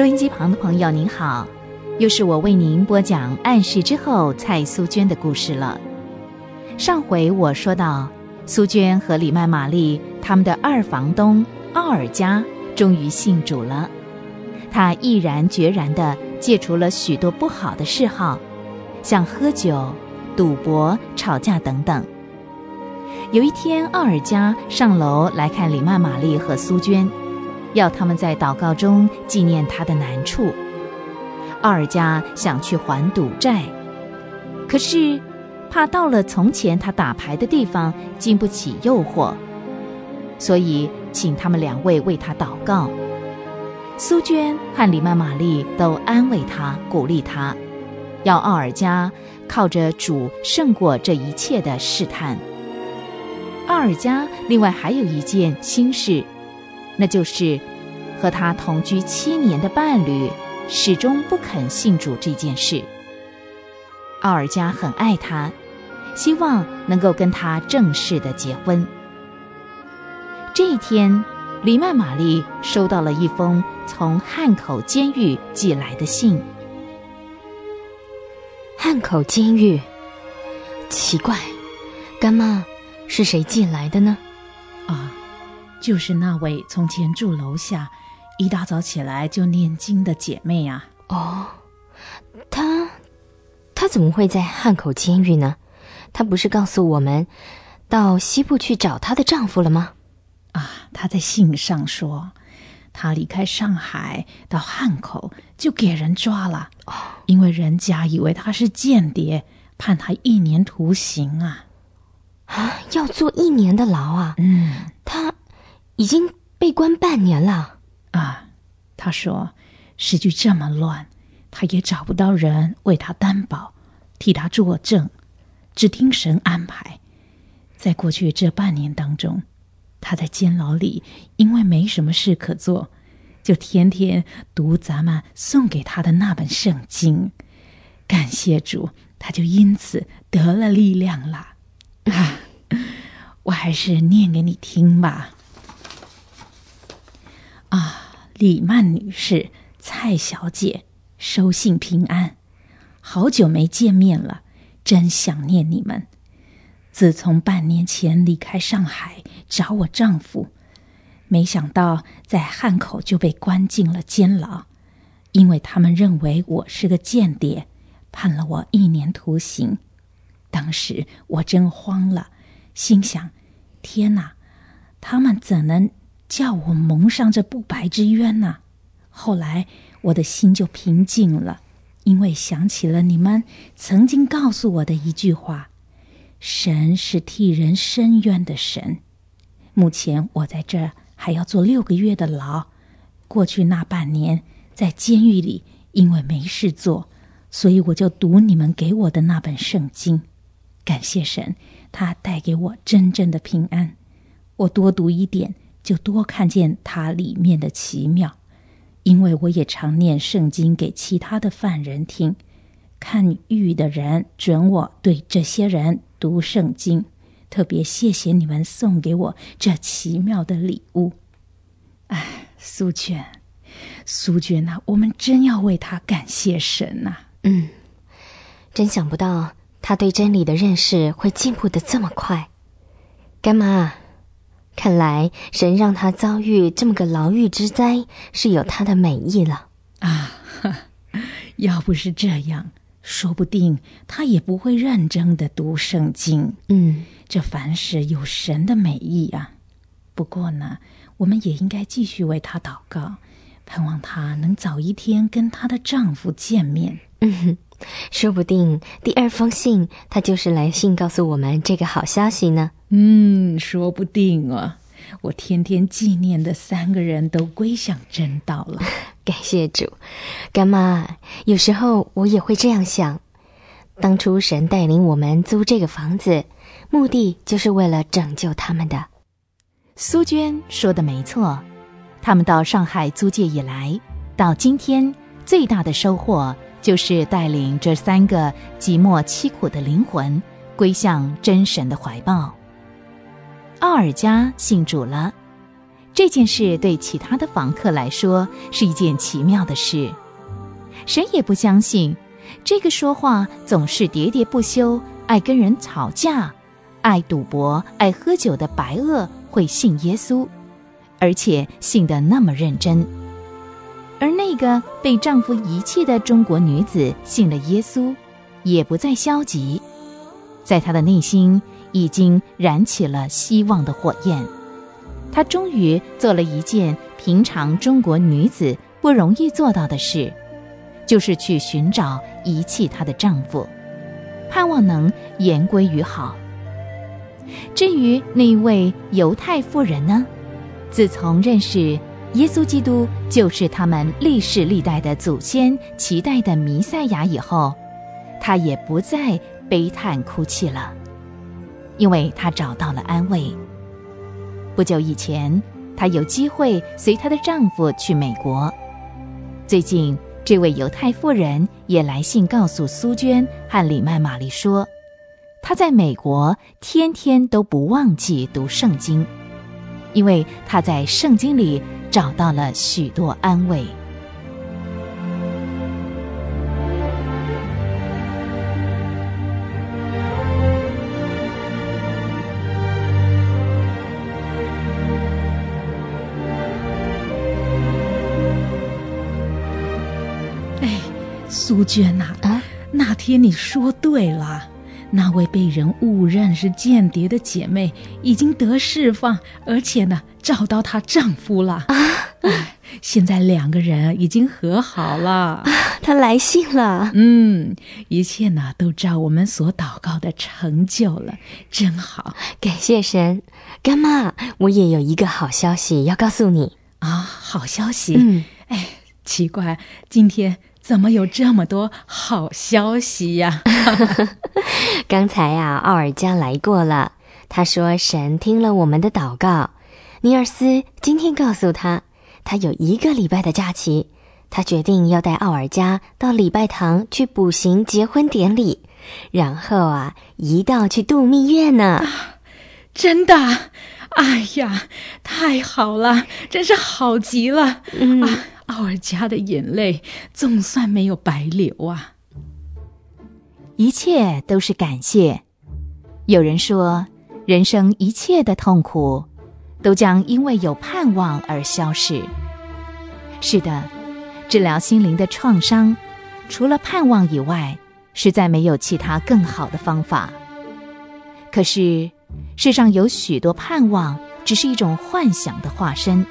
收音机旁的朋友，您好，又是我为您播讲《暗示之后》蔡苏娟的故事了。上回我说到，苏娟和李曼玛丽他们的二房东奥尔加终于信主了，他毅然决然地戒除了许多不好的嗜好，像喝酒、赌博、吵架等等。有一天，奥尔加上楼来看李曼玛丽和苏娟，要他们在祷告中纪念他的难处。奥尔加想去还赌债，可是怕到了从前他打牌的地方经不起诱惑，所以请他们两位为他祷告。苏娟和李曼玛丽都安慰他，鼓励他，要奥尔加靠着主胜过这一切的试探。奥尔加另外还有一件心事，那就是和他同居七年的伴侣始终不肯信主这件事。奥尔加很爱他，希望能够跟他正式的结婚。这一天，黎曼玛丽收到了一封从汉口监狱寄来的信。汉口监狱，奇怪，干妈。是谁寄来的呢？啊，就是那位从前住楼下，一大早起来就念经的姐妹啊。哦，她，她怎么会在汉口监狱呢？她不是告诉我们到西部去找她的丈夫了吗？啊，她在信上说，她离开上海到汉口就给人抓了，因为人家以为她是间谍，判她一年徒刑啊。啊，要坐一年的牢啊！嗯，他已经被关半年了啊。他说，时局这么乱，他也找不到人为他担保，替他作证，只听神安排。在过去这半年当中，他在监牢里，因为没什么事可做，就天天读咱们送给他的那本圣经。感谢主，他就因此得了力量了。啊，我还是念给你听吧。啊，李曼女士、蔡小姐，收信平安。好久没见面了，真想念你们。自从半年前离开上海找我丈夫，没想到在汉口就被关进了监牢，因为他们认为我是个间谍，判了我一年徒刑。当时我真慌了，心想：“天哪，他们怎能叫我蒙上这不白之冤呢？”后来我的心就平静了，因为想起了你们曾经告诉我的一句话：“神是替人伸冤的神。”目前我在这儿还要坐六个月的牢。过去那半年在监狱里，因为没事做，所以我就读你们给我的那本圣经。感谢神，他带给我真正的平安。我多读一点，就多看见它里面的奇妙。因为我也常念圣经给其他的犯人听，看狱的人准我对这些人读圣经。特别谢谢你们送给我这奇妙的礼物。哎，苏娟，苏娟呐，我们真要为他感谢神呐。嗯，真想不到。他对真理的认识会进步的这么快，干妈，看来神让他遭遇这么个牢狱之灾是有他的美意了啊！要不是这样，说不定他也不会认真的读圣经。嗯，这凡事有神的美意啊。不过呢，我们也应该继续为他祷告，盼望他能早一天跟她的丈夫见面。嗯。说不定第二封信，他就是来信告诉我们这个好消息呢。嗯，说不定啊。我天天纪念的三个人都归向真道了，感谢主。干妈，有时候我也会这样想：当初神带领我们租这个房子，目的就是为了拯救他们的。苏娟说的没错，他们到上海租界以来，到今天最大的收获。就是带领这三个寂寞凄苦的灵魂归向真神的怀抱。奥尔加信主了，这件事对其他的房客来说是一件奇妙的事。谁也不相信，这个说话总是喋喋不休、爱跟人吵架、爱赌博、爱喝酒的白恶会信耶稣，而且信得那么认真。而那个被丈夫遗弃的中国女子信了耶稣，也不再消极，在她的内心已经燃起了希望的火焰。她终于做了一件平常中国女子不容易做到的事。就是去寻找遗弃她的丈夫，盼望能言归于好。至于那位犹太妇人呢？自从认识耶稣基督就是他们历世历代的祖先期待的弥赛亚以后，她也不再悲叹哭泣了，因为她找到了安慰。不久以前，她有机会随她的丈夫去美国，最近。这位犹太妇人也来信告诉苏娟和李曼玛丽说，她在美国天天都不忘记读圣经，因为她在圣经里找到了许多安慰。苏娟呐，啊，那天你说对了，那位被人误认是间谍的姐妹已经得释放，而且呢，找到她丈夫了啊！现在两个人已经和好了。她来信了，嗯，一切呢都照我们所祷告的成就了，真好，感谢神。干妈，我也有一个好消息要告诉你啊！好消息，嗯，哎，奇怪，今天。怎么有这么多好消息呀？刚才呀，奥尔加来过了。他说神听了我们的祷告。尼尔斯今天告诉他，他有一个礼拜的假期，他决定要带奥尔加到礼拜堂去补行结婚典礼，然后啊，一道去度蜜月呢。真的？哎呀，太好了，真是好极了。嗯。奥尔加的眼泪总算没有白流啊！一切都是感谢。有人说，人生一切的痛苦，都将因为有盼望而消逝。是的，治疗心灵的创伤，除了盼望以外，实在没有其他更好的方法。可是，世上有许多盼望，只是一种幻想的化身，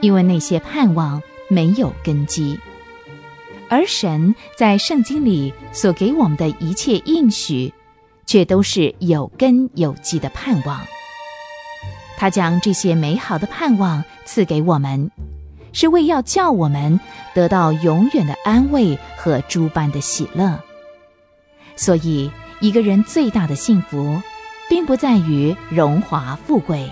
因为那些盼望。没有根基，而神在圣经里所给我们的一切应许，却都是有根有基的盼望。他将这些美好的盼望赐给我们，是为要叫我们得到永远的安慰和诸般的喜乐。所以，一个人最大的幸福，并不在于荣华富贵，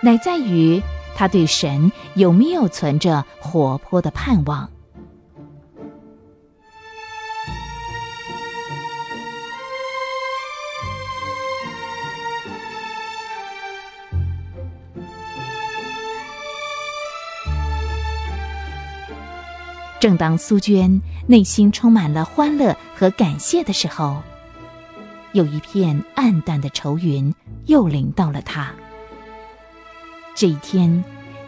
乃在于。他对神有没有存着活泼的盼望？正当苏娟内心充满了欢乐和感谢的时候，有一片暗淡的愁云又临到了她。这一天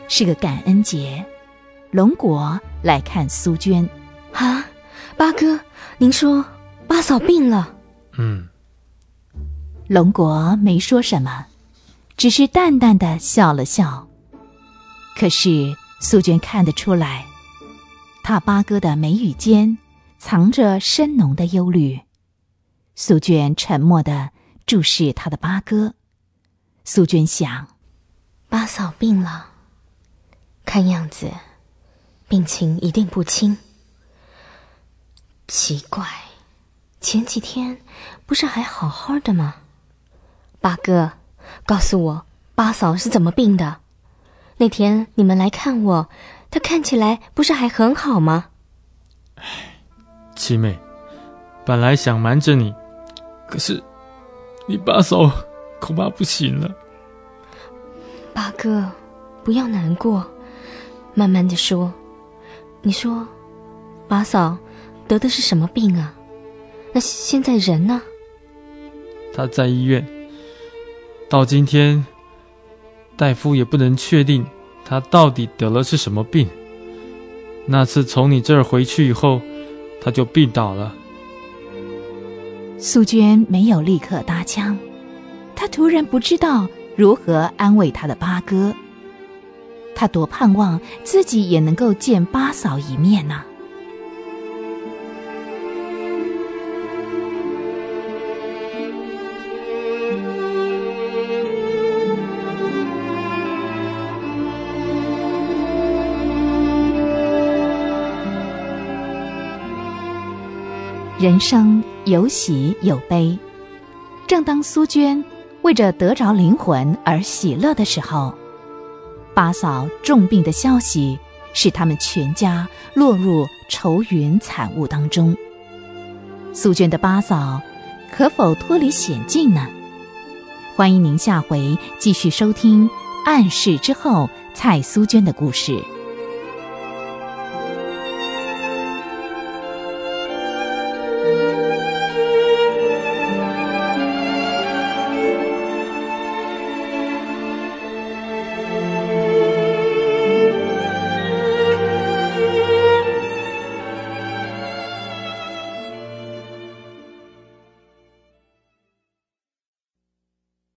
是个感恩节，龙国来看苏娟。啊，八哥，您说八嫂病了？嗯。龙国没说什么，只是淡淡的笑了笑。可是苏娟看得出来，他八哥的眉宇间藏着深浓的忧虑。苏娟沉默的注视他的八哥。苏娟想。八嫂病了，看样子病情一定不轻。奇怪，前几天不是还好好的吗？八哥，告诉我八嫂是怎么病的？那天你们来看我，她看起来不是还很好吗？七妹，本来想瞒着你，可是你八嫂恐怕不行了。八哥，不要难过，慢慢的说。你说，八嫂得的是什么病啊？那现在人呢？他在医院，到今天，大夫也不能确定他到底得了是什么病。那次从你这儿回去以后，他就病倒了。素娟没有立刻搭腔，她突然不知道如何安慰他的八哥。他多盼望自己也能够见八嫂一面呐。人生有喜有悲，正当苏娟为着得着灵魂而喜乐的时候，八嫂重病的消息使他们全家落入愁云惨雾当中。苏娟的八嫂可否脱离险境呢？欢迎您下回继续收听《暗示之后》蔡苏娟的故事。